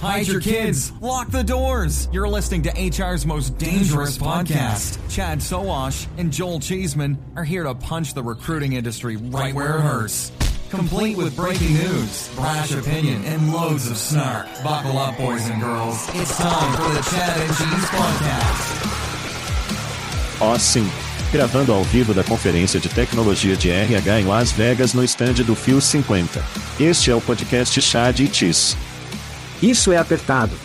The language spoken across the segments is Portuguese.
Hide your kids. Lock the doors. You're listening to HR's most dangerous podcast. Chad Soash and Joel Cheeseman are here to punch the recruiting industry right where it hurts. Complete with breaking news, brash opinion, and loads of snark. Buckle up, boys and girls. It's time for the Chad and Cheese Podcast. Ó sim, gravando ao vivo da Conferência de Tecnologia de RH em Las Vegas no estande do Fio 50. Este é o podcast Chad e Cheese. Isso é apertado.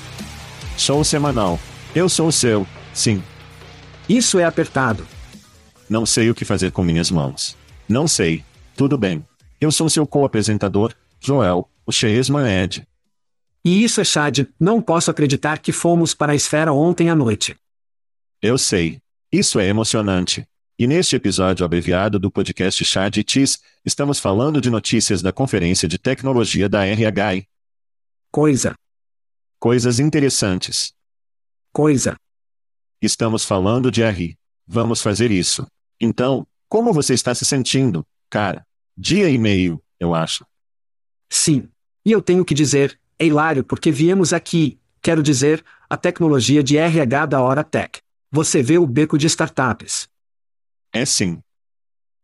Show semanal. Eu sou o seu, sim. Isso é apertado. Não sei o que fazer com minhas mãos. Não sei. Tudo bem. Eu sou seu co-apresentador, Joel, o Cheesman Ed. E isso é Chad, não posso acreditar que fomos para a esfera ontem à noite. Eu sei. Isso é emocionante. E neste episódio abreviado do podcast Chad e Cheese, estamos falando de notícias da Conferência de Tecnologia da RH. Coisa. Coisas interessantes. Coisa. Estamos falando de RI. Vamos fazer isso. Então, como você está se sentindo, cara? Dia e meio, eu acho. Sim. E eu tenho que dizer, é hilário porque viemos aqui, quero dizer, a tecnologia de RH da Hora Tech. Você vê o beco de startups. É sim.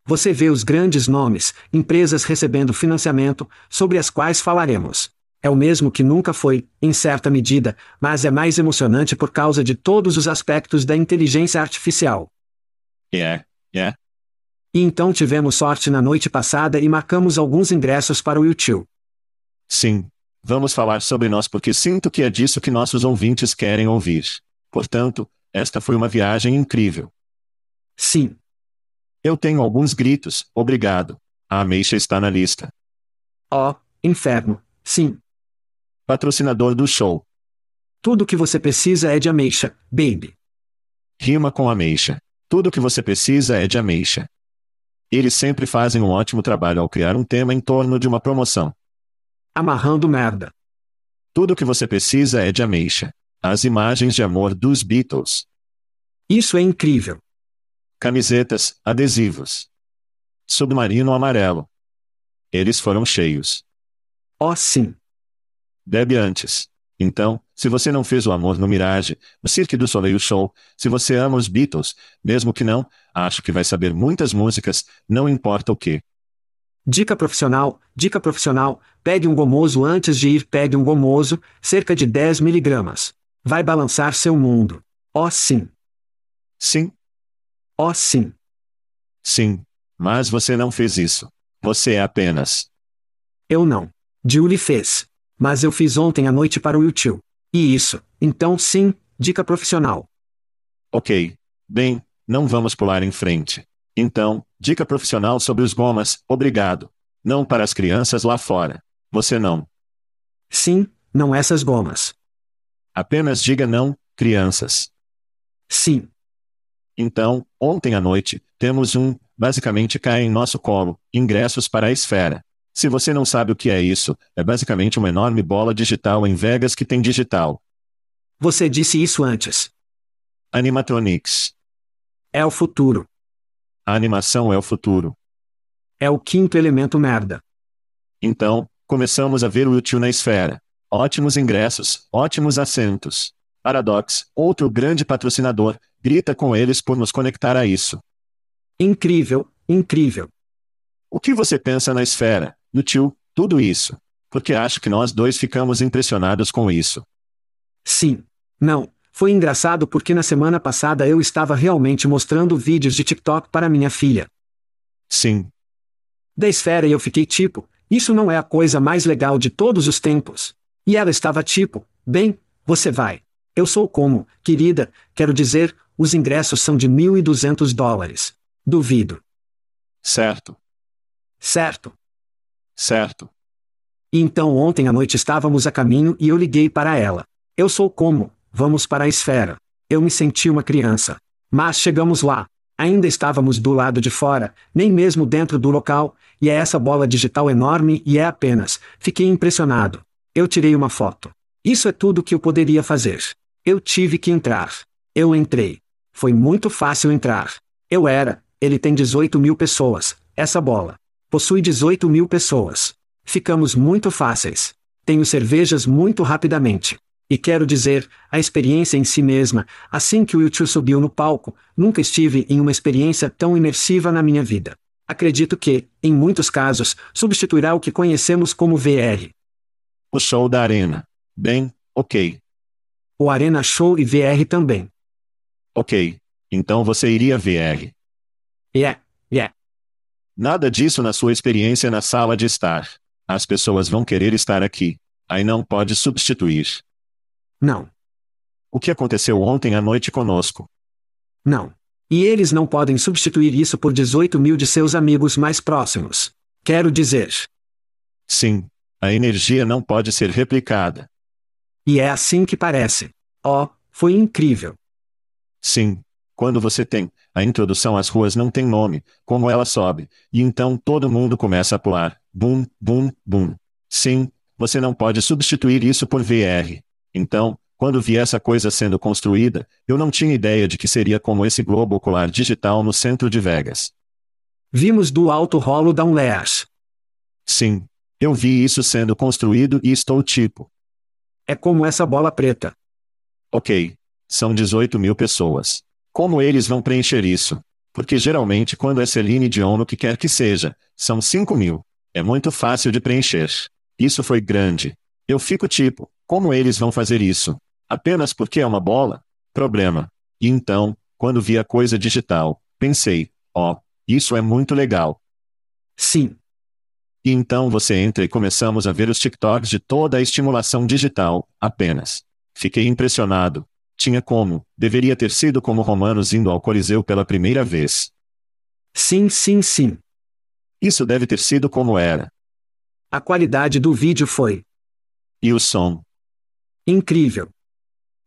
Você vê os grandes nomes, empresas recebendo financiamento, sobre as quais falaremos. É o mesmo que nunca foi, em certa medida, mas é mais emocionante por causa de todos os aspectos da inteligência artificial. É, é. E então tivemos sorte na noite passada e marcamos alguns ingressos para o YouTube. Sim. Vamos falar sobre nós porque sinto que é disso que nossos ouvintes querem ouvir. Portanto, esta foi uma viagem incrível. Sim. Eu tenho alguns gritos, obrigado. A ameixa está na lista. Oh, inferno. Sim. Patrocinador do show. Tudo o que você precisa é de ameixa, baby. Rima com ameixa. Tudo o que você precisa é de ameixa. Eles sempre fazem um ótimo trabalho ao criar um tema em torno de uma promoção. Amarrando merda. Tudo o que você precisa é de ameixa. As imagens de amor dos Beatles. Isso é incrível. Camisetas, adesivos. Submarino amarelo. Eles foram cheios. Oh, sim. Debiantes. Então, se você não fez o amor no Mirage, o Cirque du Soleil Show, se você ama os Beatles, mesmo que não, acho que vai saber muitas músicas, não importa o que. Dica profissional, dica profissional, pegue um gomoso antes de ir, pegue um gomoso, cerca de 10 miligramas. Vai balançar seu mundo. Oh sim. Sim. Oh sim. Sim. Mas você não fez isso. Você é apenas. Eu não. Julie fez. Mas eu fiz ontem à noite para o YouTube. E isso, então sim, dica profissional. Ok. Bem, não vamos pular em frente. Então, dica profissional sobre os gomas, obrigado. Não para as crianças lá fora. Você não. Sim, não essas gomas. Apenas diga não, crianças. Sim. Então, ontem à noite, temos um, basicamente cai em nosso colo, ingressos para a esfera. Se você não sabe o que é isso, é basicamente uma enorme bola digital em Vegas que tem digital. Você disse isso antes. Animatronics. É o futuro. A animação é o futuro. É o quinto elemento merda. Então, começamos a ver o YouTube na esfera. Ótimos ingressos, ótimos assentos. Paradox, outro grande patrocinador, grita com eles por nos conectar a isso. Incrível, incrível. O que você pensa na esfera, no tio, tudo isso? Porque acho que nós dois ficamos impressionados com isso. Sim. Não, foi engraçado porque na semana passada eu estava realmente mostrando vídeos de TikTok para minha filha. Sim. Da esfera e eu fiquei tipo, isso não é a coisa mais legal de todos os tempos. E ela estava tipo, bem, você vai. Eu sou como, querida, quero dizer, os ingressos são de 1.200 dólares. Duvido. Certo. Certo. Certo. Então ontem à noite estávamos a caminho e eu liguei para ela. Eu sou como, vamos para a esfera. Eu me senti uma criança. Mas chegamos lá. Ainda estávamos do lado de fora, nem mesmo dentro do local, e é essa bola digital enorme e é apenas. Fiquei impressionado. Eu tirei uma foto. Isso é tudo que eu poderia fazer. Eu tive que entrar. Eu entrei. Foi muito fácil entrar. Eu era, ele tem 18 mil pessoas, essa bola. Possui 18 mil pessoas. Ficamos muito fáceis. Tenho cervejas muito rapidamente. E quero dizer, a experiência em si mesma, assim que o YouTube subiu no palco, nunca estive em uma experiência tão imersiva na minha vida. Acredito que, em muitos casos, substituirá o que conhecemos como VR. O show da arena. Bem, ok. O Arena Show e VR também. Ok. Então você iria VR. Yeah, yeah. Nada disso na sua experiência na sala de estar. As pessoas vão querer estar aqui. Aí não pode substituir. Não. O que aconteceu ontem à noite conosco? Não. E eles não podem substituir isso por 18 mil de seus amigos mais próximos. Quero dizer. Sim. A energia não pode ser replicada. E é assim que parece. Oh, foi incrível. Sim. Quando você tem, a introdução às ruas não tem nome, como ela sobe, e então todo mundo começa a pular. Bum, bum, bum. Sim, você não pode substituir isso por VR. Então, quando vi essa coisa sendo construída, eu não tinha ideia de que seria como esse globo ocular digital no centro de Vegas. Vimos do alto rolo da Unleas. Sim. Eu vi isso sendo construído e estou tipo. É como essa bola preta. Ok. São 18 mil pessoas. Como eles vão preencher isso? Porque geralmente quando é Celine Dion o que quer que seja, são 5 mil. É muito fácil de preencher. Isso foi grande. Eu fico tipo, como eles vão fazer isso? Apenas porque é uma bola? Problema. E então, quando vi a coisa digital, pensei, ó, oh, isso é muito legal. Sim. E então você entra e começamos a ver os TikToks de toda a estimulação digital, apenas. Fiquei impressionado. Tinha como, deveria ter sido como romanos indo ao Coliseu pela primeira vez. Sim, sim, sim. Isso deve ter sido como era. A qualidade do vídeo foi. E o som? Incrível.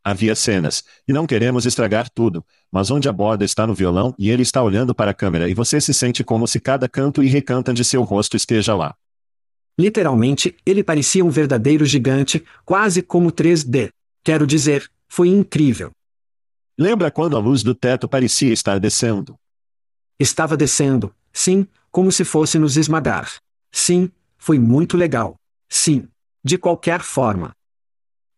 Havia cenas, e não queremos estragar tudo, mas onde a borda está no violão e ele está olhando para a câmera e você se sente como se cada canto e recanto de seu rosto esteja lá. Literalmente, ele parecia um verdadeiro gigante, quase como 3D. Quero dizer, foi incrível. Lembra quando a luz do teto parecia estar descendo? Estava descendo, sim, como se fosse nos esmagar. Sim, foi muito legal. Sim. De qualquer forma,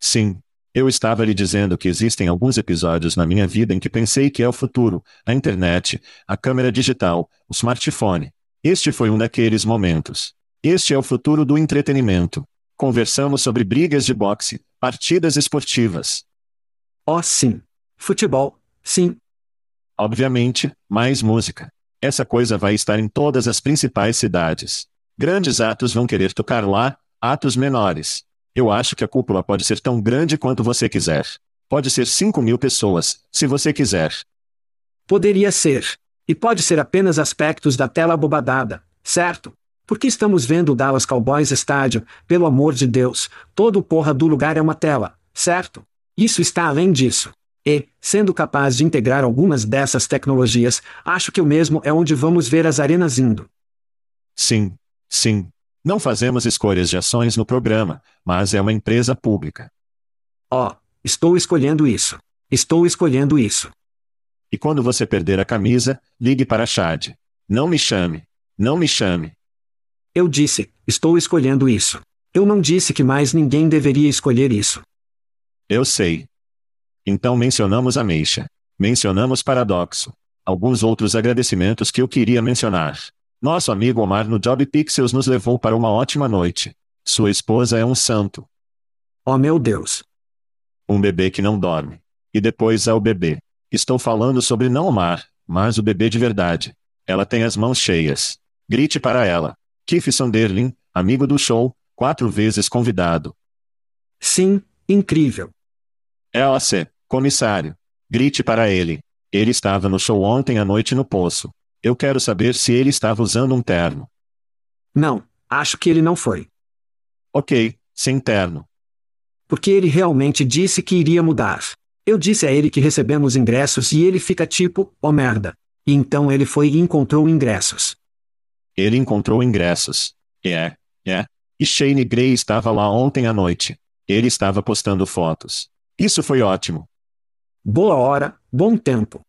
Sim. Eu estava lhe dizendo que existem alguns episódios na minha vida em que pensei que é o futuro, a internet, a câmera digital, o smartphone. Este foi um daqueles momentos. Este é o futuro do entretenimento. Conversamos sobre brigas de boxe, partidas esportivas. Oh, sim. Futebol, sim. Obviamente, mais música. Essa coisa vai estar em todas as principais cidades. Grandes atos vão querer tocar lá, atos menores. Eu acho que a cúpula pode ser tão grande quanto você quiser. Pode ser 5 mil pessoas, se você quiser. Poderia ser. E pode ser apenas aspectos da tela bobadada, certo? Porque estamos vendo o Dallas Cowboys estádio, pelo amor de Deus, todo o porra do lugar é uma tela, certo? Isso está além disso. E, sendo capaz de integrar algumas dessas tecnologias, acho que o mesmo é onde vamos ver as arenas indo. Sim, sim. Não fazemos escolhas de ações no programa, mas é uma empresa pública. Ó, oh, estou escolhendo isso. Estou escolhendo isso. E quando você perder a camisa, ligue para Chad. Não me chame. Não me chame. Eu disse, estou escolhendo isso. Eu não disse que mais ninguém deveria escolher isso. Eu sei. Então mencionamos Ameixa. Mencionamos Paradoxo. Alguns outros agradecimentos que eu queria mencionar. Nosso amigo Omar no Job Pixels nos levou para uma ótima noite. Sua esposa é um santo. Oh meu Deus. Um bebê que não dorme. E depois há o bebê. Estou falando sobre não Omar, mas o bebê de verdade. Ela tem as mãos cheias. Grite para ela. Keith Sunderlin, amigo do show, quatro vezes convidado. Sim, incrível. Elsa, Comissário. Grite para ele. Ele estava no show ontem à noite no poço. Eu quero saber se ele estava usando um terno. Não, acho que ele não foi. Ok, sem terno. Porque ele realmente disse que iria mudar. Eu disse a ele que recebemos ingressos e ele fica tipo, oh merda. E então ele foi e encontrou ingressos. Ele encontrou ingressos. É, é. E Shane Gray estava lá ontem à noite. Ele estava postando fotos. Isso foi ótimo. Boa hora, bom tempo.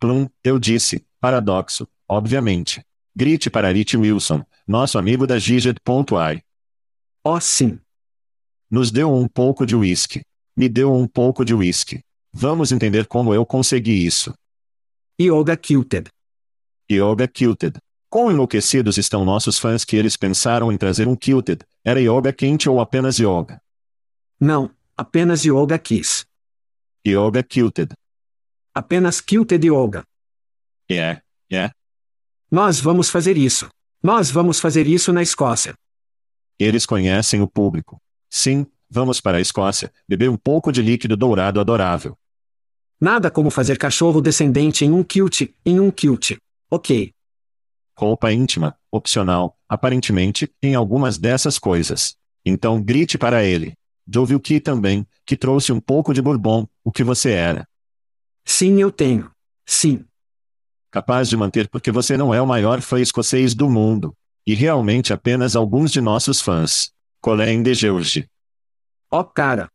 Plum, eu disse, paradoxo, obviamente. Grite para Rich Wilson, nosso amigo da Giged.ai. Oh sim. Nos deu um pouco de whisky. Me deu um pouco de whisky. Vamos entender como eu consegui isso. Yoga Kilted. Yoga Kilted. Quão enlouquecidos estão nossos fãs que eles pensaram em trazer um Kilted? Era yoga quente ou apenas yoga? Não, apenas yoga kiss. Yoga Kilted. Apenas Kilted Yoga. É, yeah, é. Yeah. Nós vamos fazer isso. Nós vamos fazer isso na Escócia. Eles conhecem o público. Sim, vamos para a Escócia, beber um pouco de líquido dourado adorável. Nada como fazer cachorro descendente em um kilt, em um kilt. Ok. Roupa íntima, opcional, aparentemente, em algumas dessas coisas. Então grite para ele. Joe que também, que trouxe um pouco de bourbon, o que você era. Sim, eu tenho. Sim. Capaz de manter porque você não é o maior fã escocês do mundo. E realmente apenas alguns de nossos fãs. Colin de George. Oh, cara.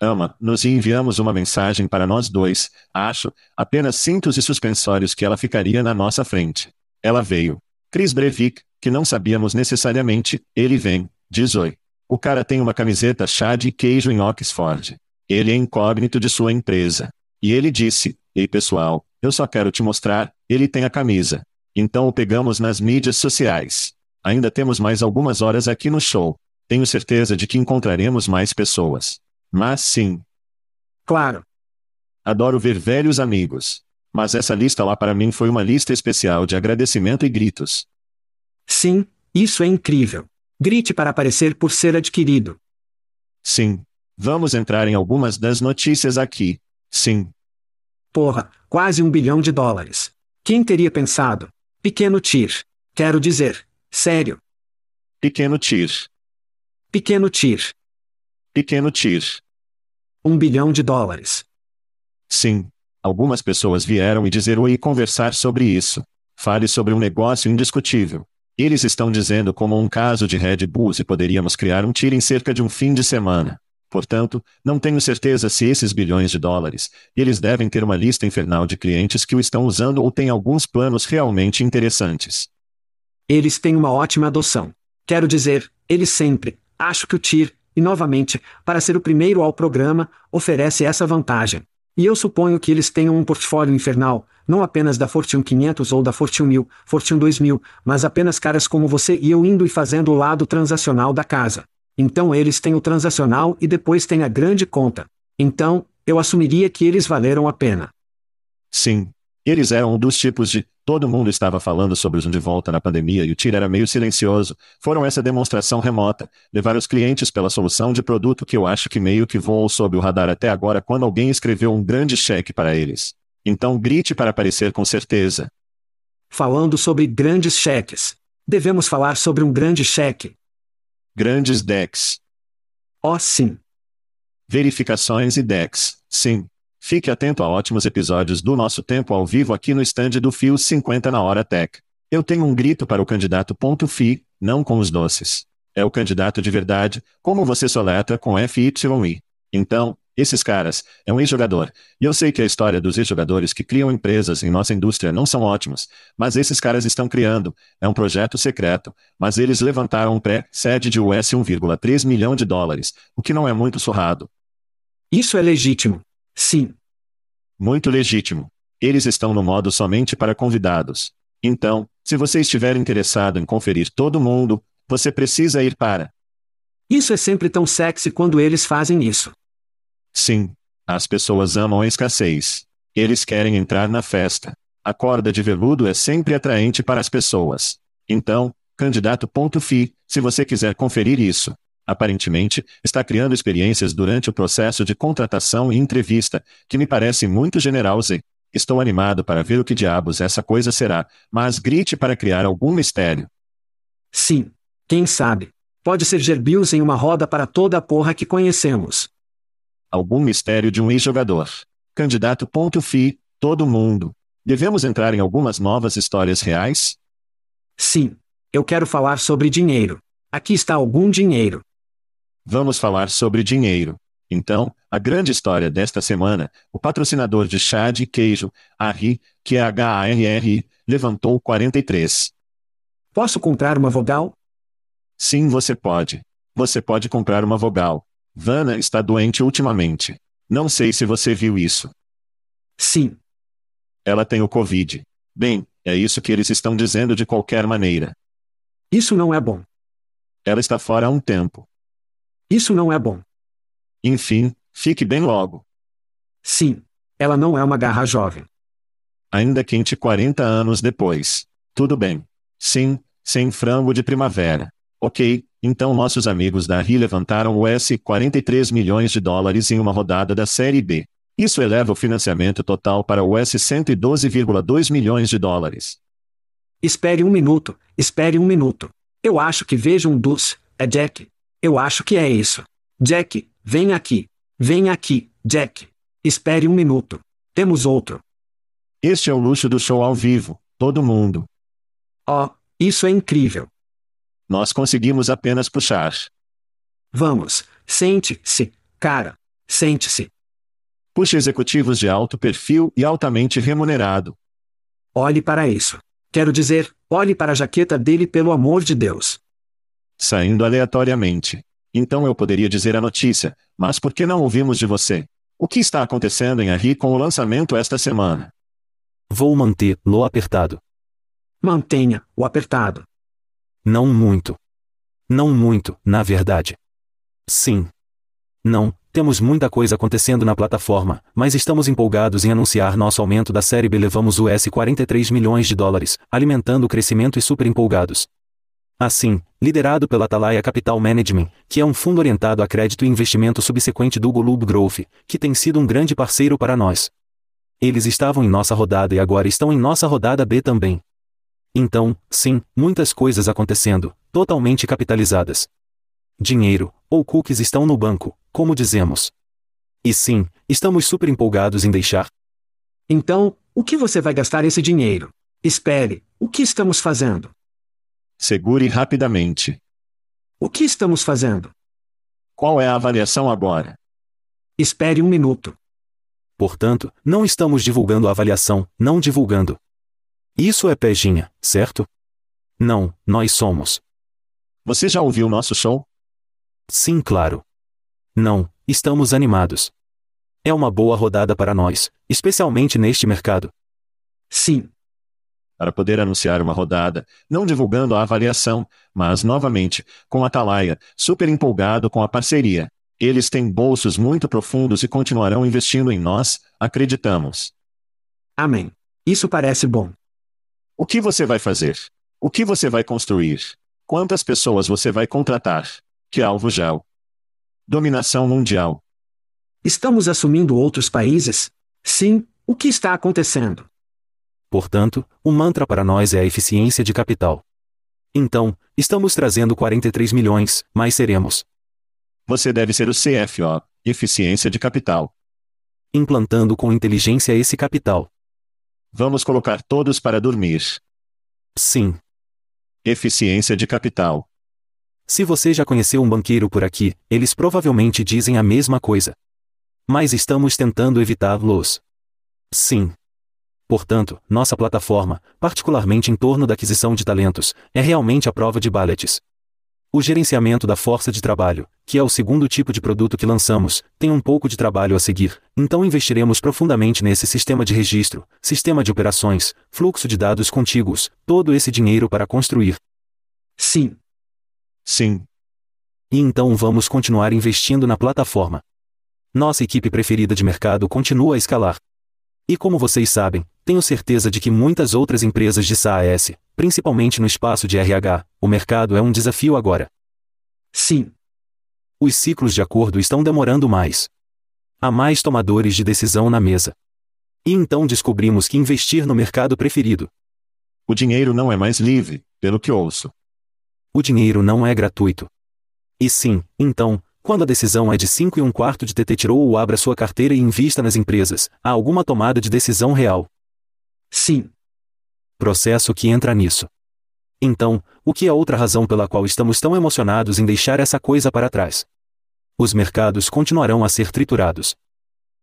Ama, nos enviamos uma mensagem para nós dois, acho, apenas cintos e suspensórios que ela ficaria na nossa frente. Ela veio. Chris Breivik, que não sabíamos necessariamente, ele vem, diz oi. O cara tem uma camiseta chá de queijo em Oxford. Ele é incógnito de sua empresa. E ele disse: Ei pessoal, eu só quero te mostrar, ele tem a camisa. Então o pegamos nas mídias sociais. Ainda temos mais algumas horas aqui no show. Tenho certeza de que encontraremos mais pessoas. Mas sim. Claro. Adoro ver velhos amigos. Mas essa lista lá para mim foi uma lista especial de agradecimento e gritos. Sim, isso é incrível. Grite para aparecer por ser adquirido. Sim. Vamos entrar em algumas das notícias aqui. Sim. Porra, quase um bilhão de dólares. Quem teria pensado? Pequeno tir. Quero dizer, sério. Pequeno tir. Pequeno tir. Pequeno tir. Um bilhão de dólares. Sim. Algumas pessoas vieram e dizer oi e conversar sobre isso. Fale sobre um negócio indiscutível. Eles estão dizendo como um caso de Red Bull se poderíamos criar um tiro em cerca de um fim de semana. Portanto, não tenho certeza se esses bilhões de dólares, eles devem ter uma lista infernal de clientes que o estão usando ou têm alguns planos realmente interessantes. Eles têm uma ótima adoção. Quero dizer, eles sempre, acho que o TIR, e novamente, para ser o primeiro ao programa, oferece essa vantagem. E eu suponho que eles tenham um portfólio infernal, não apenas da Fortune 500 ou da Fortune 1000, Fortune 2000, mas apenas caras como você e eu indo e fazendo o lado transacional da casa. Então eles têm o transacional e depois tem a grande conta. Então, eu assumiria que eles valeram a pena. Sim. Eles eram um dos tipos de. Todo mundo estava falando sobre os de volta na pandemia e o TIR era meio silencioso. Foram essa demonstração remota, levar os clientes pela solução de produto que eu acho que meio que voou sob o radar até agora quando alguém escreveu um grande cheque para eles. Então grite para aparecer com certeza. Falando sobre grandes cheques. Devemos falar sobre um grande cheque. Grandes decks. Oh, sim. Verificações e decks. Sim. Fique atento a ótimos episódios do nosso tempo ao vivo aqui no stand do Fio 50 na Hora Tech. Eu tenho um grito para o candidato ponto .fi, não com os doces. É o candidato de verdade, como você soletra com FYI. Então, esses caras, é um ex-jogador. E eu sei que a história dos ex-jogadores que criam empresas em nossa indústria não são ótimos, mas esses caras estão criando. É um projeto secreto, mas eles levantaram um pré-sede de US 1,3 milhão de dólares, o que não é muito surrado. Isso é legítimo. Sim. Muito legítimo. Eles estão no modo somente para convidados. Então, se você estiver interessado em conferir todo mundo, você precisa ir para. Isso é sempre tão sexy quando eles fazem isso. Sim. As pessoas amam a escassez. Eles querem entrar na festa. A corda de veludo é sempre atraente para as pessoas. Então, candidato.fi, se você quiser conferir isso. Aparentemente, está criando experiências durante o processo de contratação e entrevista, que me parece muito general Z. Estou animado para ver o que diabos essa coisa será, mas grite para criar algum mistério. Sim. Quem sabe? Pode ser Gerbius em uma roda para toda a porra que conhecemos. Algum mistério de um ex-jogador. Candidato.fi, todo mundo. Devemos entrar em algumas novas histórias reais? Sim. Eu quero falar sobre dinheiro. Aqui está algum dinheiro. Vamos falar sobre dinheiro. Então, a grande história desta semana, o patrocinador de chá de queijo, Harry, que é levantou 43. Posso comprar uma vogal? Sim, você pode. Você pode comprar uma vogal. Vanna está doente ultimamente. Não sei se você viu isso. Sim. Ela tem o Covid. Bem, é isso que eles estão dizendo de qualquer maneira. Isso não é bom. Ela está fora há um tempo. Isso não é bom. Enfim, fique bem logo. Sim. Ela não é uma garra jovem. Ainda quente 40 anos depois. Tudo bem. Sim, sem frango de primavera. Ok, então nossos amigos da RI levantaram US 43 milhões de dólares em uma rodada da Série B. Isso eleva o financiamento total para US 112,2 milhões de dólares. Espere um minuto, espere um minuto. Eu acho que vejo um dos. É Jack. Eu acho que é isso. Jack, vem aqui. Vem aqui, Jack. Espere um minuto. Temos outro. Este é o luxo do show ao vivo. Todo mundo. Oh, isso é incrível. Nós conseguimos apenas puxar. Vamos, sente-se, cara. Sente-se. Puxe executivos de alto perfil e altamente remunerado. Olhe para isso. Quero dizer, olhe para a jaqueta dele pelo amor de Deus saindo aleatoriamente. Então eu poderia dizer a notícia, mas por que não ouvimos de você? O que está acontecendo em Arri com o lançamento esta semana? Vou manter-lo apertado. Mantenha-o apertado. Não muito. Não muito, na verdade. Sim. Não, temos muita coisa acontecendo na plataforma, mas estamos empolgados em anunciar nosso aumento da série B. Levamos US 43 milhões de dólares, alimentando o crescimento e super empolgados. Assim, liderado pela Atalaia Capital Management, que é um fundo orientado a crédito e investimento subsequente do Golub Growth, que tem sido um grande parceiro para nós. Eles estavam em nossa rodada e agora estão em nossa rodada B também. Então, sim, muitas coisas acontecendo, totalmente capitalizadas. Dinheiro, ou cookies estão no banco, como dizemos. E sim, estamos super empolgados em deixar. Então, o que você vai gastar esse dinheiro? Espere, o que estamos fazendo? Segure rapidamente. O que estamos fazendo? Qual é a avaliação agora? Espere um minuto. Portanto, não estamos divulgando a avaliação, não divulgando. Isso é pejinha, certo? Não, nós somos. Você já ouviu nosso show? Sim, claro. Não, estamos animados. É uma boa rodada para nós, especialmente neste mercado. Sim, para poder anunciar uma rodada, não divulgando a avaliação, mas novamente, com a Atalaia, super empolgado com a parceria. Eles têm bolsos muito profundos e continuarão investindo em nós, acreditamos. Amém. Isso parece bom. O que você vai fazer? O que você vai construir? Quantas pessoas você vai contratar? Que alvo gel? Dominação mundial. Estamos assumindo outros países? Sim, o que está acontecendo? Portanto, o mantra para nós é a eficiência de capital. Então, estamos trazendo 43 milhões, mas seremos. Você deve ser o CFO, eficiência de capital. Implantando com inteligência esse capital. Vamos colocar todos para dormir. Sim. Eficiência de capital. Se você já conheceu um banqueiro por aqui, eles provavelmente dizem a mesma coisa. Mas estamos tentando evitá-los. Sim. Portanto, nossa plataforma, particularmente em torno da aquisição de talentos, é realmente a prova de ballets. O gerenciamento da força de trabalho, que é o segundo tipo de produto que lançamos, tem um pouco de trabalho a seguir, então investiremos profundamente nesse sistema de registro, sistema de operações, fluxo de dados contíguos, todo esse dinheiro para construir. Sim. Sim. E então vamos continuar investindo na plataforma. Nossa equipe preferida de mercado continua a escalar. E como vocês sabem, tenho certeza de que muitas outras empresas de SaaS, principalmente no espaço de RH, o mercado é um desafio agora. Sim. Os ciclos de acordo estão demorando mais. Há mais tomadores de decisão na mesa. E então descobrimos que investir no mercado preferido. O dinheiro não é mais livre, pelo que ouço. O dinheiro não é gratuito. E sim, então, quando a decisão é de 5 e um quarto de TT tirou ou abra sua carteira e invista nas empresas, há alguma tomada de decisão real. Sim. Processo que entra nisso. Então, o que é outra razão pela qual estamos tão emocionados em deixar essa coisa para trás? Os mercados continuarão a ser triturados.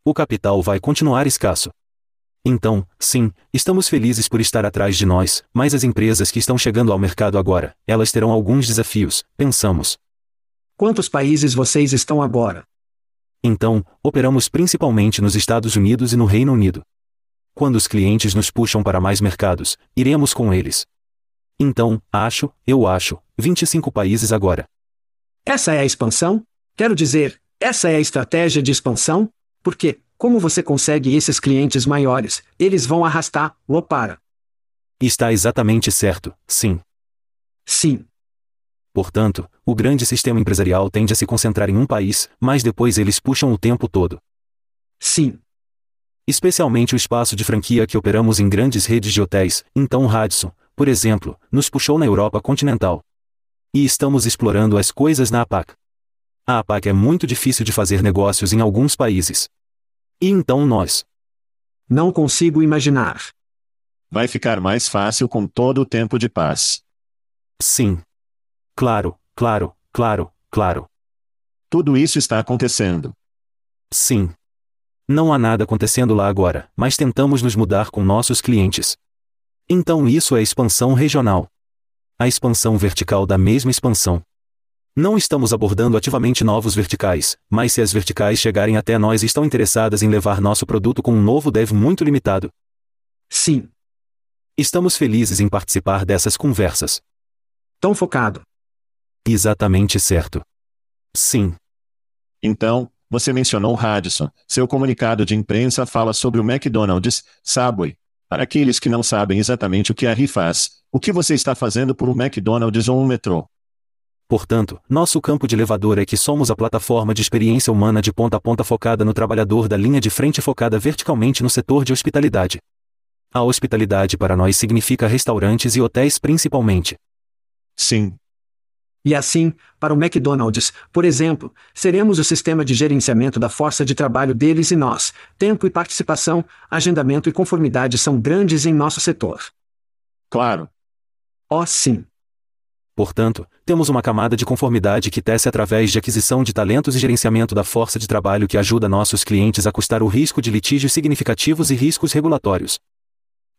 O capital vai continuar escasso. Então, sim, estamos felizes por estar atrás de nós, mas as empresas que estão chegando ao mercado agora, elas terão alguns desafios, pensamos. Quantos países vocês estão agora? Então, operamos principalmente nos Estados Unidos e no Reino Unido. Quando os clientes nos puxam para mais mercados, iremos com eles. Então, acho, eu acho, 25 países agora. Essa é a expansão? Quero dizer, essa é a estratégia de expansão? Porque, como você consegue esses clientes maiores, eles vão arrastar-o para. Está exatamente certo, sim. Sim. Portanto, o grande sistema empresarial tende a se concentrar em um país, mas depois eles puxam o tempo todo. Sim. Especialmente o espaço de franquia que operamos em grandes redes de hotéis, então Radisson, por exemplo, nos puxou na Europa continental. E estamos explorando as coisas na APAC. A APAC é muito difícil de fazer negócios em alguns países. E então nós. Não consigo imaginar. Vai ficar mais fácil com todo o tempo de paz. Sim. Claro, claro, claro, claro. Tudo isso está acontecendo. Sim. Não há nada acontecendo lá agora, mas tentamos nos mudar com nossos clientes. Então isso é expansão regional. A expansão vertical da mesma expansão. Não estamos abordando ativamente novos verticais, mas se as verticais chegarem até nós estão interessadas em levar nosso produto com um novo dev muito limitado. Sim. Estamos felizes em participar dessas conversas. Tão focado. Exatamente certo. Sim. Então, você mencionou Radisson. Seu comunicado de imprensa fala sobre o McDonald's, Subway. Para aqueles que não sabem exatamente o que a RI faz, o que você está fazendo por um McDonald's ou um metrô? Portanto, nosso campo de elevador é que somos a plataforma de experiência humana de ponta a ponta focada no trabalhador da linha de frente focada verticalmente no setor de hospitalidade. A hospitalidade para nós significa restaurantes e hotéis principalmente. Sim, E assim, para o McDonald's, por exemplo, seremos o sistema de gerenciamento da força de trabalho deles e nós, tempo e participação, agendamento e conformidade são grandes em nosso setor. claro. Oh, sim. Portanto, temos uma camada de conformidade que tece através de aquisição de talentos e gerenciamento da força de trabalho que ajuda nossos clientes a custar o risco de litígios significativos e riscos regulatórios.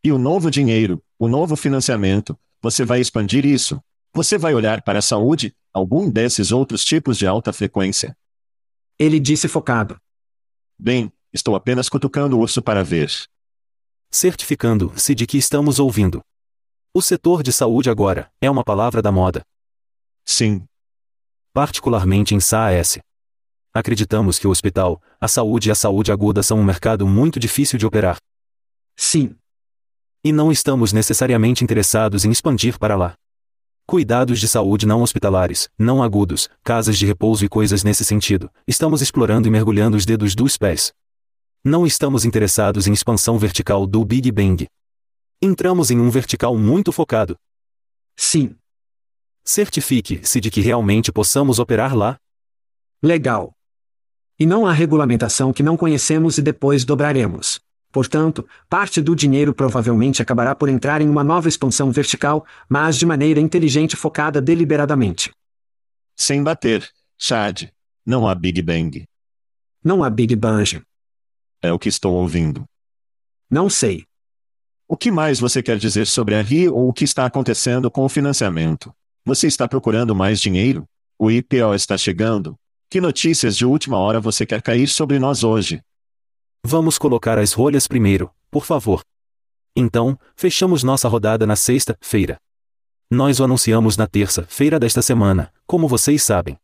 E o novo dinheiro, o novo financiamento, você vai expandir isso. Você vai olhar para a saúde, algum desses outros tipos de alta frequência. Ele disse focado. Bem, estou apenas cutucando o urso para ver. Certificando-se de que estamos ouvindo. O setor de saúde agora é uma palavra da moda, Sim, particularmente em SaaS. Acreditamos que o hospital, a saúde e a saúde aguda são um mercado muito difícil de operar, Sim. e não estamos necessariamente interessados em expandir para lá. Cuidados de saúde não hospitalares, não agudos, casas de repouso e coisas nesse sentido, estamos explorando e mergulhando os dedos dos pés. Não estamos interessados em expansão vertical do Big Bang. Entramos em um vertical muito focado. Sim. Certifique-se de que realmente possamos operar lá. Legal. E não há regulamentação que não conhecemos e depois dobraremos. Portanto, parte do dinheiro provavelmente acabará por entrar em uma nova expansão vertical, mas de maneira inteligente focada deliberadamente. Sem bater, Chad. Não há Big Bang. Não há Big Bang. É o que estou ouvindo. Não sei. O que mais você quer dizer sobre a RI ou o que está acontecendo com o financiamento? Você está procurando mais dinheiro? O IPO está chegando? Que notícias de última hora você quer cair sobre nós hoje? Vamos colocar as rolhas primeiro, por favor. Então, fechamos nossa rodada na sexta-feira. Nós o anunciamos na terça-feira desta semana, como vocês sabem.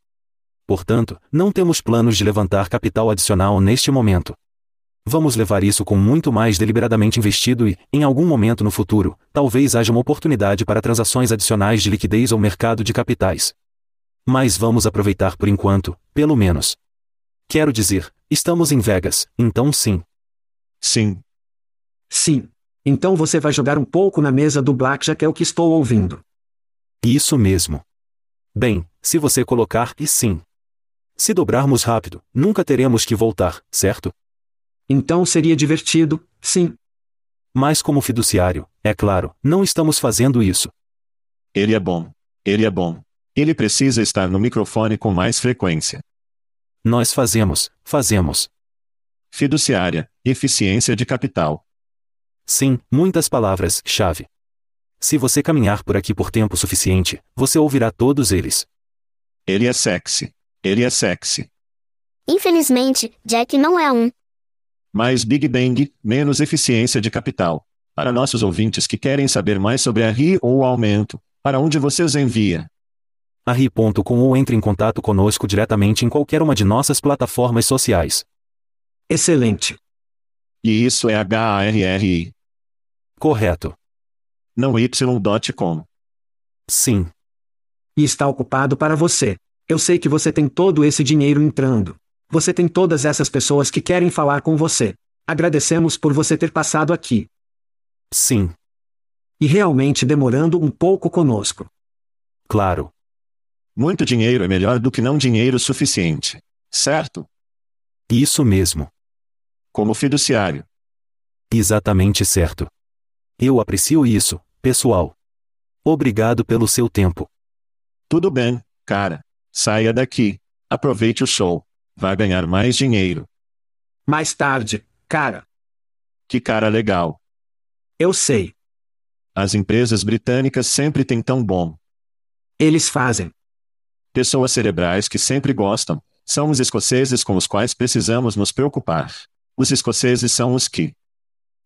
Portanto, não temos planos de levantar capital adicional neste momento. Vamos levar isso com muito mais deliberadamente investido e, em algum momento no futuro, talvez haja uma oportunidade para transações adicionais de liquidez ou mercado de capitais. Mas vamos aproveitar por enquanto, pelo menos. Quero dizer, estamos em Vegas, então sim. Sim. Sim. Então você vai jogar um pouco na mesa do Blackjack é o que estou ouvindo. Isso mesmo. Bem, se você colocar e sim. Se dobrarmos rápido, nunca teremos que voltar, certo? Então seria divertido, sim. Mas como fiduciário, é claro, não estamos fazendo isso. Ele é bom. Ele é bom. Ele precisa estar no microfone com mais frequência. Nós fazemos, fazemos. Fiduciária, eficiência de capital. Sim, muitas palavras-chave. Se você caminhar por aqui por tempo suficiente, você ouvirá todos eles. Ele é sexy. Ele é sexy. Infelizmente, Jack não é um. Mais Big Bang, menos eficiência de capital. Para nossos ouvintes que querem saber mais sobre a RI ou o aumento, para onde você os envia? A RI.com ou entre em contato conosco diretamente em qualquer uma de nossas plataformas sociais. Excelente. E isso é H-A-R-R-I. Correto. Não Y.com. Sim. E está ocupado para você. Eu sei que você tem todo esse dinheiro entrando. Você tem todas essas pessoas que querem falar com você. Agradecemos por você ter passado aqui. Sim. E realmente demorando um pouco conosco. Claro. Muito dinheiro é melhor do que não dinheiro suficiente. Certo? Isso mesmo. Como fiduciário. Exatamente certo. Eu aprecio isso, pessoal. Obrigado pelo seu tempo. Tudo bem, cara. Saia daqui. Aproveite o show. Vai ganhar mais dinheiro. Mais tarde, cara. Que cara legal. Eu sei. As empresas britânicas sempre têm tão bom. Eles fazem. Pessoas cerebrais que sempre gostam, são os escoceses com os quais precisamos nos preocupar. Os escoceses são os que.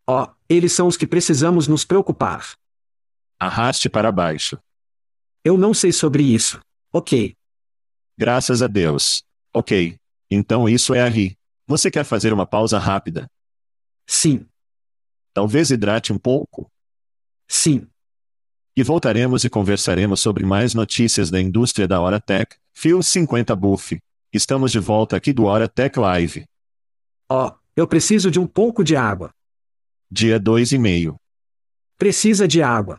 Ó, oh, eles são os que precisamos nos preocupar. Arraste para baixo. Eu não sei sobre isso. Ok. Graças a Deus. Ok. Então isso é a ri. Você quer fazer uma pausa rápida? Sim. Talvez hidrate um pouco? Sim. E voltaremos e conversaremos sobre mais notícias da indústria da Hora Tech, Fio 50 Buff. Estamos de volta aqui do Hora Tech Live. Ó, oh, eu preciso de um pouco de água. Dia dois e meio. Precisa de água.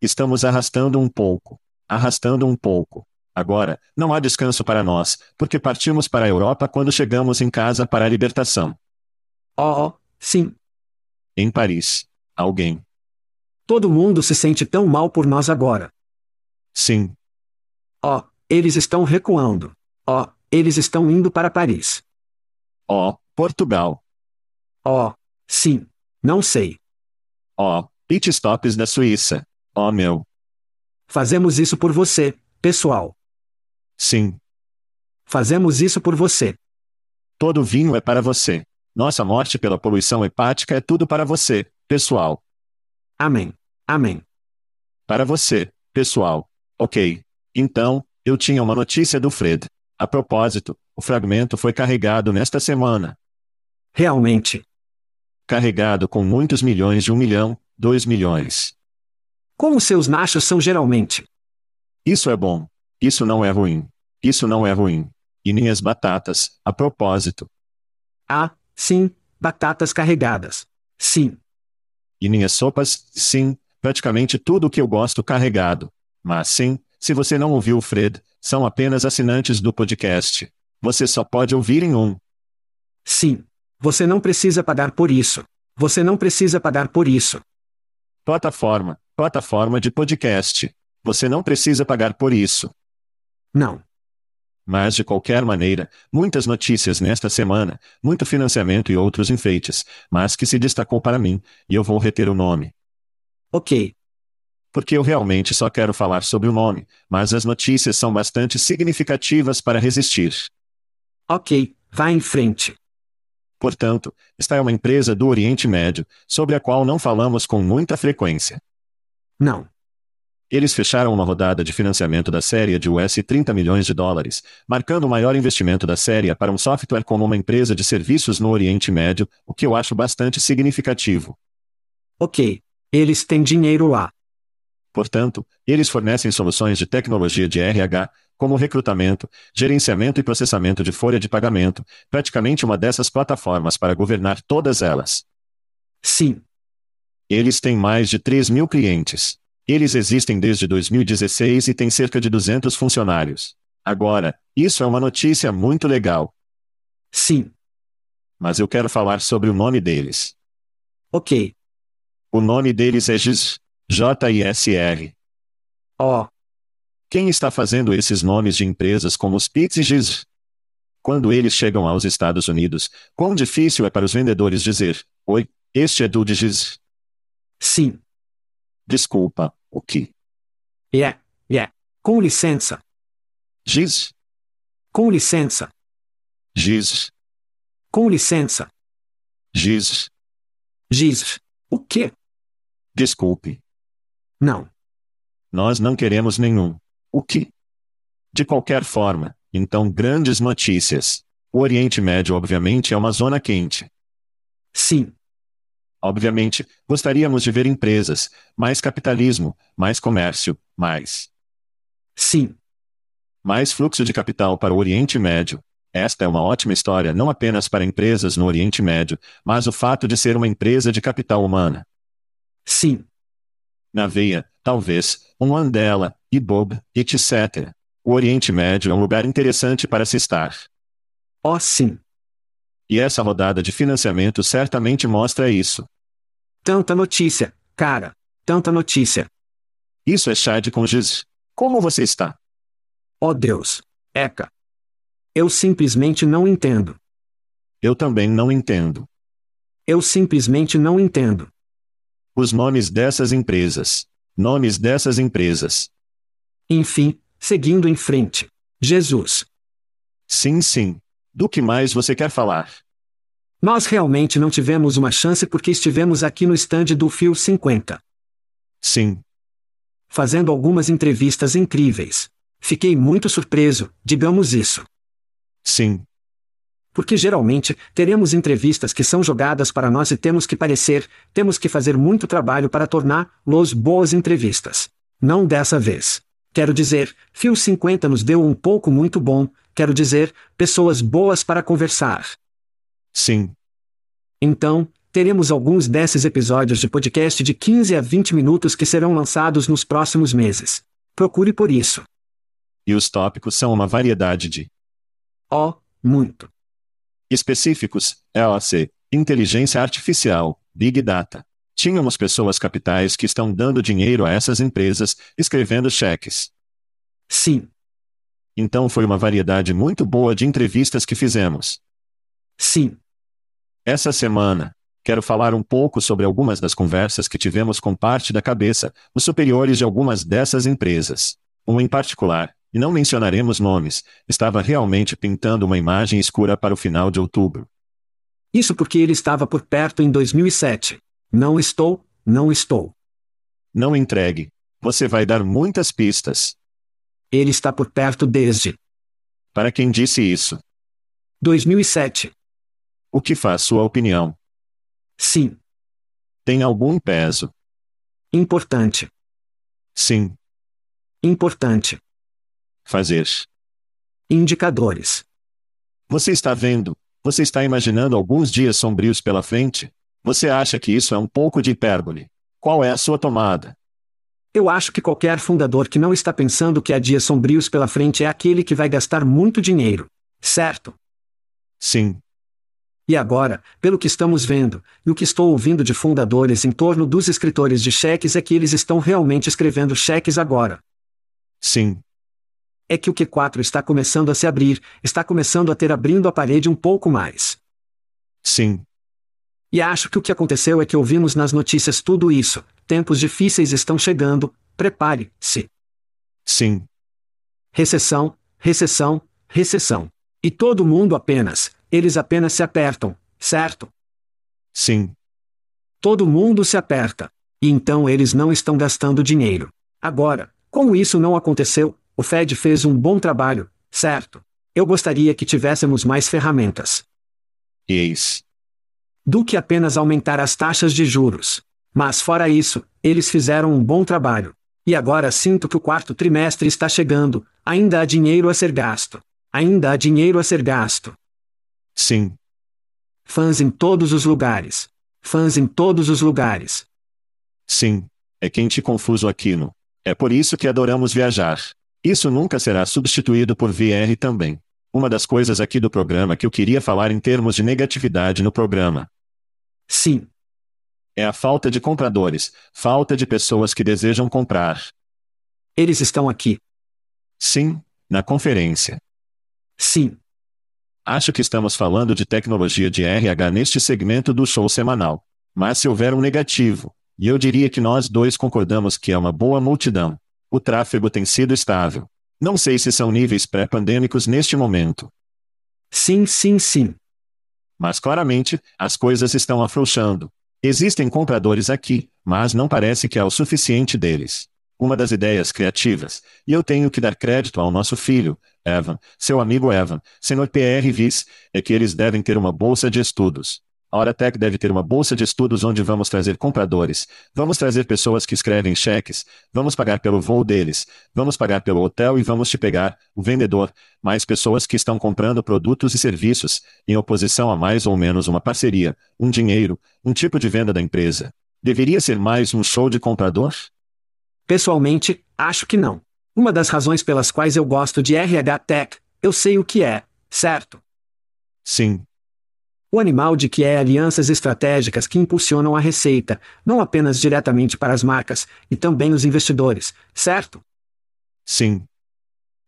Estamos arrastando um pouco. Arrastando um pouco. Agora, não há descanso para nós, porque partimos para a Europa quando chegamos em casa para a libertação. Oh, sim. Em Paris. Alguém. Todo mundo se sente tão mal por nós agora. Sim. Oh, eles estão recuando. Oh, eles estão indo para Paris. Oh, Portugal. Oh, sim. Não sei. Oh, pit stops da Suíça. Oh meu. Fazemos isso por você, pessoal. Sim. Fazemos isso por você. Todo vinho é para você. Nossa morte pela poluição hepática é tudo para você, pessoal. Amém. Amém. Para você, pessoal. Ok. Então, eu tinha uma notícia do Fred. A propósito, o fragmento foi carregado nesta semana. Realmente. Carregado com muitos milhões de um milhão, dois milhões. Como seus nachos são geralmente. Isso é bom. Isso não é ruim. Isso não é ruim. E nem as batatas, a propósito. Ah, sim, batatas carregadas. Sim. E nem as sopas, sim, praticamente tudo o que eu gosto carregado. Mas sim, se você não ouviu o Fred, são apenas assinantes do podcast. Você só pode ouvir em um. Sim. Você não precisa pagar por isso. Você não precisa pagar por isso. Plataforma, plataforma de podcast. Você não precisa pagar por isso. Não. Mas de qualquer maneira, muitas notícias nesta semana, muito financiamento e outros enfeites, mas que se destacou para mim, e eu vou reter o nome. Ok. Porque eu realmente só quero falar sobre o nome, mas as notícias são bastante significativas para resistir. Ok, vá em frente. Portanto, esta é uma empresa do Oriente Médio, sobre a qual não falamos com muita frequência. Não. Eles fecharam uma rodada de financiamento da série de US 30 milhões de dólares, marcando o maior investimento da série para um software como uma empresa de serviços no Oriente Médio, o que eu acho bastante significativo. Ok. Eles têm dinheiro lá. Portanto, eles fornecem soluções de tecnologia de RH, como recrutamento, gerenciamento e processamento de folha de pagamento, praticamente uma dessas plataformas para governar todas elas. Sim. Eles têm mais de 3 mil clientes. Eles existem desde 2016 e têm cerca de 200 funcionários. Agora, isso é uma notícia muito legal. Sim. Mas eu quero falar sobre o nome deles. Ok. O nome deles é GIS. J-I-S-R. Oh, Quem está fazendo esses nomes de empresas como os Pix e GIS? Quando eles chegam aos Estados Unidos, quão difícil é para os vendedores dizer: Oi, este é do de GIS. sim. Desculpa, o que? Yeah, yeah. Com licença. GIS? Com licença. GIS? Com licença. GIS? Giz. O quê? Desculpe. Não. Nós não queremos nenhum. O que? De qualquer forma, então grandes notícias. O Oriente Médio obviamente é uma zona quente. Sim. Obviamente, gostaríamos de ver empresas, mais capitalismo, mais comércio, mais. Sim. Mais fluxo de capital para o Oriente Médio. Esta é uma ótima história não apenas para empresas no Oriente Médio, mas o fato de ser uma empresa de capital humana. Sim. Na veia, talvez, um Andela, Ibob, etc. O Oriente Médio é um lugar interessante para se estar. Oh, sim. E essa rodada de financiamento certamente mostra isso. Tanta notícia, cara. Tanta notícia. Isso é Chad com Giz. Como você está? Oh Deus. Eca. Eu simplesmente não entendo. Eu também não entendo. Eu simplesmente não entendo. Os nomes dessas empresas. Nomes dessas empresas. Enfim, seguindo em frente. Jesus. Sim, sim. Do que mais você quer falar? Nós realmente não tivemos uma chance porque estivemos aqui no stand do Fio 50, Sim. fazendo algumas entrevistas incríveis. Fiquei muito surpreso, digamos isso. Sim. Porque geralmente, teremos entrevistas que são jogadas para nós e temos que parecer, temos que fazer muito trabalho para torná-los boas entrevistas. Não dessa vez. Quero dizer, Fio 50 nos deu um pouco muito bom, quero dizer, pessoas boas para conversar. Sim. Então, teremos alguns desses episódios de podcast de 15 a 20 minutos que serão lançados nos próximos meses. Procure por isso. E os tópicos são uma variedade de Oh, muito. específicos, EOC, inteligência artificial, Big Data. Tínhamos pessoas capitais que estão dando dinheiro a essas empresas, escrevendo cheques. Sim, Então foi uma variedade muito boa de entrevistas que fizemos. sim. Essa semana, quero falar um pouco sobre algumas das conversas que tivemos com parte da cabeça, os superiores de algumas dessas empresas. Um em particular, e não mencionaremos nomes, estava realmente pintando uma imagem escura para o final de outubro. Isso porque ele estava por perto em 2007. Não estou, não estou. Não entregue. Você vai dar muitas pistas. Ele está por perto desde Para quem disse isso, 2007. O que faz sua opinião? Sim, Tem algum peso? importante, Sim. importante. Fazer. Indicadores. Você está vendo? Você está imaginando alguns dias sombrios pela frente? Você acha que isso é um pouco de hipérbole? Qual é a sua tomada? Eu acho que qualquer fundador que não está pensando que há dias sombrios pela frente é aquele que vai gastar muito dinheiro. Certo? Sim. E agora, pelo que estamos vendo, e o que estou ouvindo de fundadores em torno dos escritores de cheques é que eles estão realmente escrevendo cheques agora. Sim. É que o Q4 está começando a se abrir, está começando a ter abrindo a parede um pouco mais. Sim. E acho que o que aconteceu é que ouvimos nas notícias tudo isso. Tempos difíceis estão chegando, prepare-se. Sim. Recessão, recessão, recessão. E todo mundo apenas, eles apenas se apertam, certo? Sim. Todo mundo se aperta. E então eles não estão gastando dinheiro. Agora, como isso não aconteceu, o Fed fez um bom trabalho, certo? Eu gostaria que tivéssemos mais ferramentas. Eis. Do que apenas aumentar as taxas de juros. Mas fora isso, eles fizeram um bom trabalho. E agora sinto que o quarto trimestre está chegando, ainda há dinheiro a ser gasto. Ainda há dinheiro a ser gasto. Sim. Fãs em todos os lugares. Fãs em todos os lugares. Sim. É quente e confuso aquilo. É por isso que adoramos viajar. Isso nunca será substituído por VR também. Uma das coisas aqui do programa que eu queria falar em termos de negatividade no programa. Sim. É a falta de compradores, falta de pessoas que desejam comprar. Eles estão aqui. Sim, na conferência. Sim. Acho que estamos falando de tecnologia de RH neste segmento do show semanal. Mas se houver um negativo, e eu diria que nós dois concordamos que é uma boa multidão, o tráfego tem sido estável. Não sei se são níveis pré-pandêmicos neste momento. Sim, sim, sim. Mas claramente, as coisas estão afrouxando. Existem compradores aqui, mas não parece que há o suficiente deles. Uma das ideias criativas, e eu tenho que dar crédito ao nosso filho, Evan, seu amigo Evan, senhor PR Viz, é que eles devem ter uma bolsa de estudos. A Oratec deve ter uma bolsa de estudos onde vamos trazer compradores, vamos trazer pessoas que escrevem cheques, vamos pagar pelo voo deles, vamos pagar pelo hotel e vamos te pegar, o vendedor, mais pessoas que estão comprando produtos e serviços, em oposição a mais ou menos uma parceria, um dinheiro, um tipo de venda da empresa. Deveria ser mais um show de comprador? Pessoalmente, acho que não. Uma das razões pelas quais eu gosto de RH Tech, eu sei o que é, certo? Sim, o animal de que é alianças estratégicas que impulsionam a receita, não apenas diretamente para as marcas, e também os investidores, certo? Sim.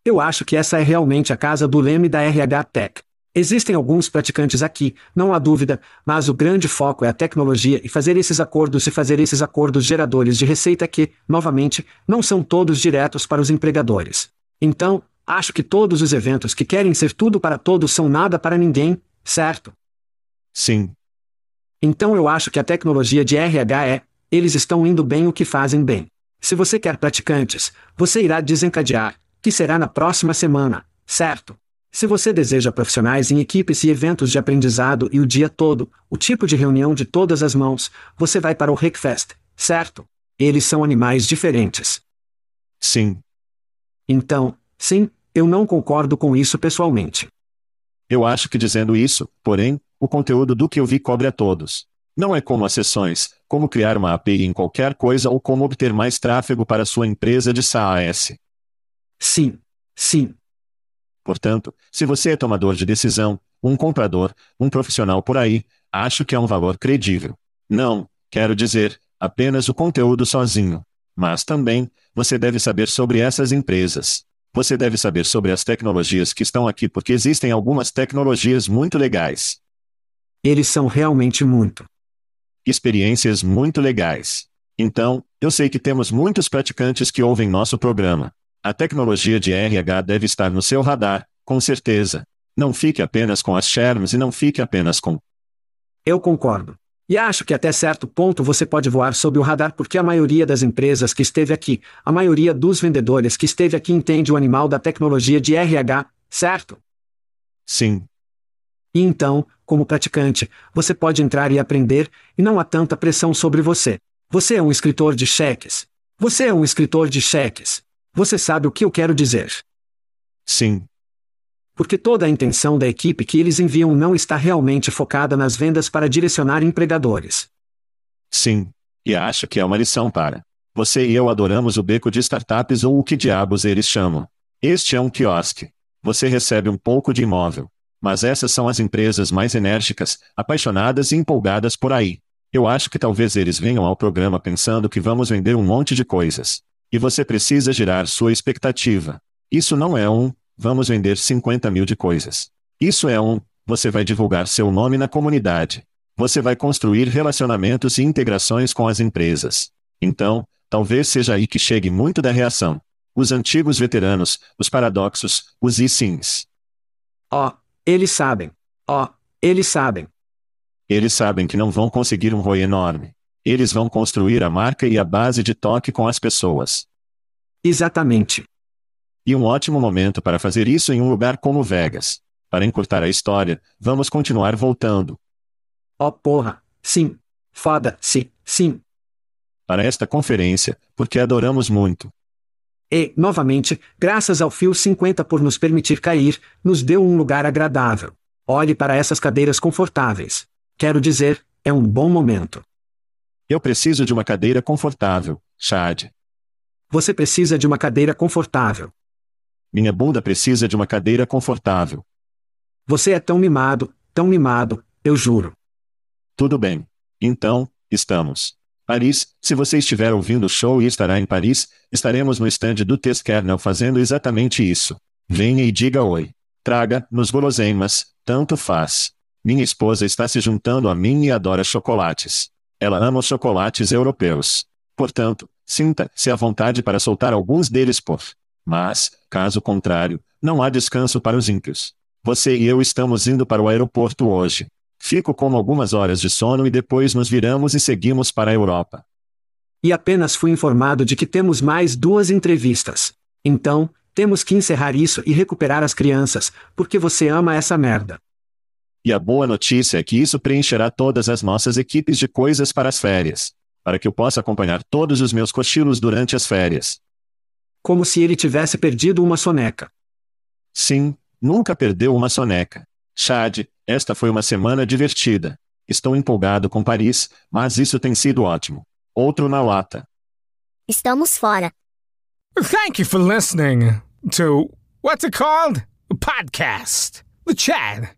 Eu acho que essa é realmente a casa do leme da RH Tech. Existem alguns praticantes aqui, não há dúvida, mas o grande foco é a tecnologia e fazer esses acordos e fazer esses acordos geradores de receita que, novamente, não são todos diretos para os empregadores. Então, acho que todos os eventos que querem ser tudo para todos são nada para ninguém, certo? Sim. Então eu acho que a tecnologia de RH é, eles estão indo bem o que fazem bem. Se você quer praticantes, você irá desencadear, que será na próxima semana, certo? Se você deseja profissionais em equipes e eventos de aprendizado e o dia todo, o tipo de reunião de todas as mãos, você vai para o Rickfest, certo? Eles são animais diferentes. Sim. Então, sim, eu não concordo com isso pessoalmente. Eu acho que dizendo isso, porém, o conteúdo do que eu vi cobre a todos. Não é como as sessões, como criar uma API em qualquer coisa ou como obter mais tráfego para sua empresa de SaaS. Sim. Sim. Portanto, se você é tomador de decisão, um comprador, um profissional por aí, acho que é um valor credível. Não, quero dizer, apenas o conteúdo sozinho. Mas também, você deve saber sobre essas empresas. Você deve saber sobre as tecnologias que estão aqui porque existem algumas tecnologias muito legais. Eles são realmente muito. Experiências muito legais. Então, eu sei que temos muitos praticantes que ouvem nosso programa. A tecnologia de RH deve estar no seu radar, com certeza. Não fique apenas com as Sherms e não fique apenas com. Eu concordo. E acho que até certo ponto você pode voar sob o radar porque a maioria das empresas que esteve aqui, a maioria dos vendedores que esteve aqui entende o animal da tecnologia de RH, certo? Sim. E então, como praticante, você pode entrar e aprender, e não há tanta pressão sobre você. Você é um escritor de cheques. Você é um escritor de cheques. Você sabe o que eu quero dizer. Sim. Porque toda a intenção da equipe que eles enviam não está realmente focada nas vendas para direcionar empregadores. Sim. E acho que é uma lição para. Você e eu adoramos o beco de startups ou o que diabos eles chamam. Este é um quiosque. Você recebe um pouco de imóvel. Mas essas são as empresas mais enérgicas, apaixonadas e empolgadas por aí. Eu acho que talvez eles venham ao programa pensando que vamos vender um monte de coisas. E você precisa girar sua expectativa. Isso não é um, vamos vender 50 mil de coisas. Isso é um, você vai divulgar seu nome na comunidade. Você vai construir relacionamentos e integrações com as empresas. Então, talvez seja aí que chegue muito da reação. Os antigos veteranos, os paradoxos, os e sims. Ó, eles sabem. Ó, eles sabem. Eles sabem que não vão conseguir um ROI enorme. Eles vão construir a marca e a base de toque com as pessoas. Exatamente. E um ótimo momento para fazer isso em um lugar como Vegas. Para encurtar a história, vamos continuar voltando. Ó porra, sim. Foda-se, sim. Para esta conferência, porque adoramos muito. E, novamente, graças ao Fio 50 por nos permitir cair, nos deu um lugar agradável. Olhe para essas cadeiras confortáveis. Quero dizer, é um bom momento. Eu preciso de uma cadeira confortável, Chad. Você precisa de uma cadeira confortável. Minha bunda precisa de uma cadeira confortável. Você é tão mimado, tão mimado, eu juro. Tudo bem. Então, estamos. Paris, se você estiver ouvindo o show e estará em Paris, estaremos no stand do Test Kernel fazendo exatamente isso. Venha e diga oi. Traga, nos guloseimas, tanto faz. Minha esposa está se juntando a mim e adora chocolates. Ela ama os chocolates europeus. Portanto, sinta-se à vontade para soltar alguns deles por. Mas, caso contrário, não há descanso para os ímpios. Você e eu estamos indo para o aeroporto hoje. Fico com algumas horas de sono e depois nos viramos e seguimos para a Europa. E apenas fui informado de que temos mais duas entrevistas. Então, temos que encerrar isso e recuperar as crianças, porque você ama essa merda. E a boa notícia é que isso preencherá todas as nossas equipes de coisas para as férias. Para que eu possa acompanhar todos os meus cochilos durante as férias. Como se ele tivesse perdido uma soneca. Sim, nunca perdeu uma soneca. Chad, esta foi uma semana divertida. Estou empolgado com Paris, mas isso tem sido ótimo. Outro na lata. Estamos fora. Thank you for listening to what's it called? A podcast. The Chad.